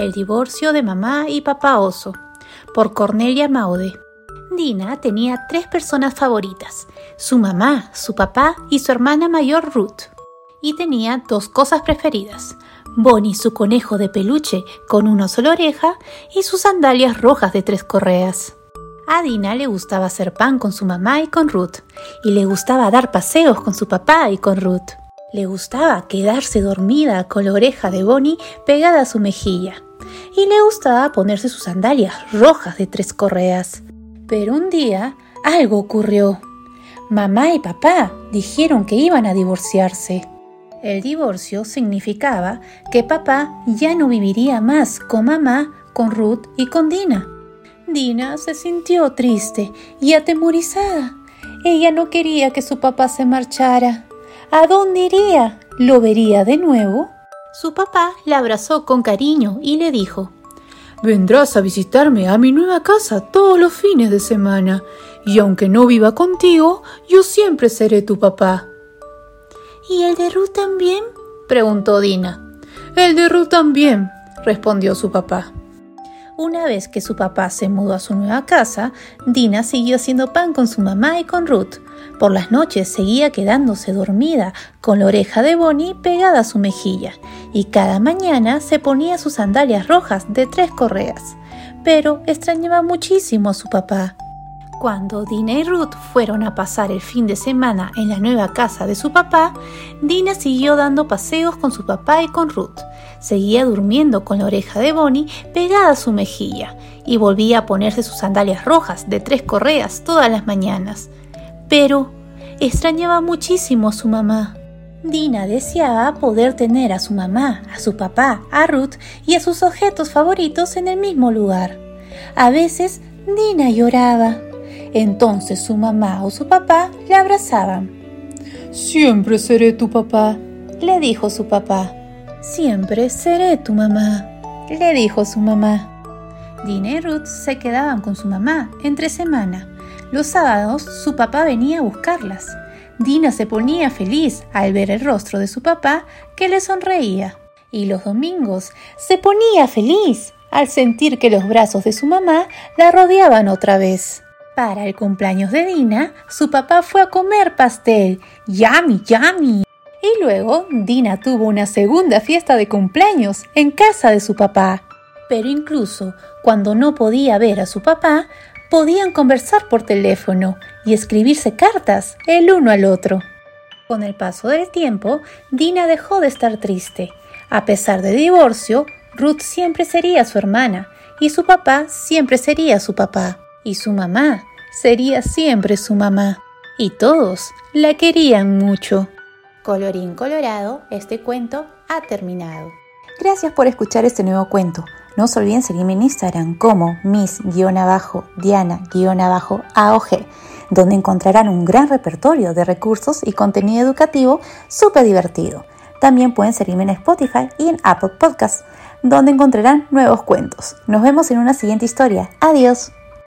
El divorcio de mamá y papá oso, por Cornelia Maude. Dina tenía tres personas favoritas, su mamá, su papá y su hermana mayor Ruth. Y tenía dos cosas preferidas, Bonnie su conejo de peluche con una sola oreja y sus sandalias rojas de tres correas. A Dina le gustaba hacer pan con su mamá y con Ruth, y le gustaba dar paseos con su papá y con Ruth. Le gustaba quedarse dormida con la oreja de Bonnie pegada a su mejilla, y le gustaba ponerse sus sandalias rojas de tres correas. Pero un día algo ocurrió. Mamá y papá dijeron que iban a divorciarse. El divorcio significaba que papá ya no viviría más con mamá, con Ruth y con Dina. Dina se sintió triste y atemorizada. Ella no quería que su papá se marchara. ¿A dónde iría? ¿Lo vería de nuevo? Su papá la abrazó con cariño y le dijo Vendrás a visitarme a mi nueva casa todos los fines de semana, y aunque no viva contigo, yo siempre seré tu papá. ¿Y el de Ruth también? preguntó Dina. El de Ruth también, respondió su papá. Una vez que su papá se mudó a su nueva casa, Dina siguió haciendo pan con su mamá y con Ruth. Por las noches seguía quedándose dormida con la oreja de Bonnie pegada a su mejilla y cada mañana se ponía sus sandalias rojas de tres correas. Pero extrañaba muchísimo a su papá. Cuando Dina y Ruth fueron a pasar el fin de semana en la nueva casa de su papá, Dina siguió dando paseos con su papá y con Ruth. Seguía durmiendo con la oreja de Bonnie pegada a su mejilla y volvía a ponerse sus sandalias rojas de tres correas todas las mañanas pero extrañaba muchísimo a su mamá. Dina deseaba poder tener a su mamá, a su papá, a Ruth y a sus objetos favoritos en el mismo lugar. A veces Dina lloraba. Entonces su mamá o su papá la abrazaban. Siempre seré tu papá, le dijo su papá. Siempre seré tu mamá, le dijo su mamá. Dina y Ruth se quedaban con su mamá entre semana. Los sábados su papá venía a buscarlas. Dina se ponía feliz al ver el rostro de su papá que le sonreía. Y los domingos se ponía feliz al sentir que los brazos de su mamá la rodeaban otra vez. Para el cumpleaños de Dina, su papá fue a comer pastel. ¡Yummy, yummy! Y luego Dina tuvo una segunda fiesta de cumpleaños en casa de su papá. Pero incluso cuando no podía ver a su papá, podían conversar por teléfono y escribirse cartas el uno al otro. Con el paso del tiempo, Dina dejó de estar triste. A pesar de divorcio, Ruth siempre sería su hermana y su papá siempre sería su papá y su mamá sería siempre su mamá. Y todos la querían mucho. Colorín colorado, este cuento ha terminado. Gracias por escuchar este nuevo cuento. No se olviden seguirme en Instagram como miss-diana-aog, donde encontrarán un gran repertorio de recursos y contenido educativo súper divertido. También pueden seguirme en Spotify y en Apple Podcasts, donde encontrarán nuevos cuentos. Nos vemos en una siguiente historia. Adiós.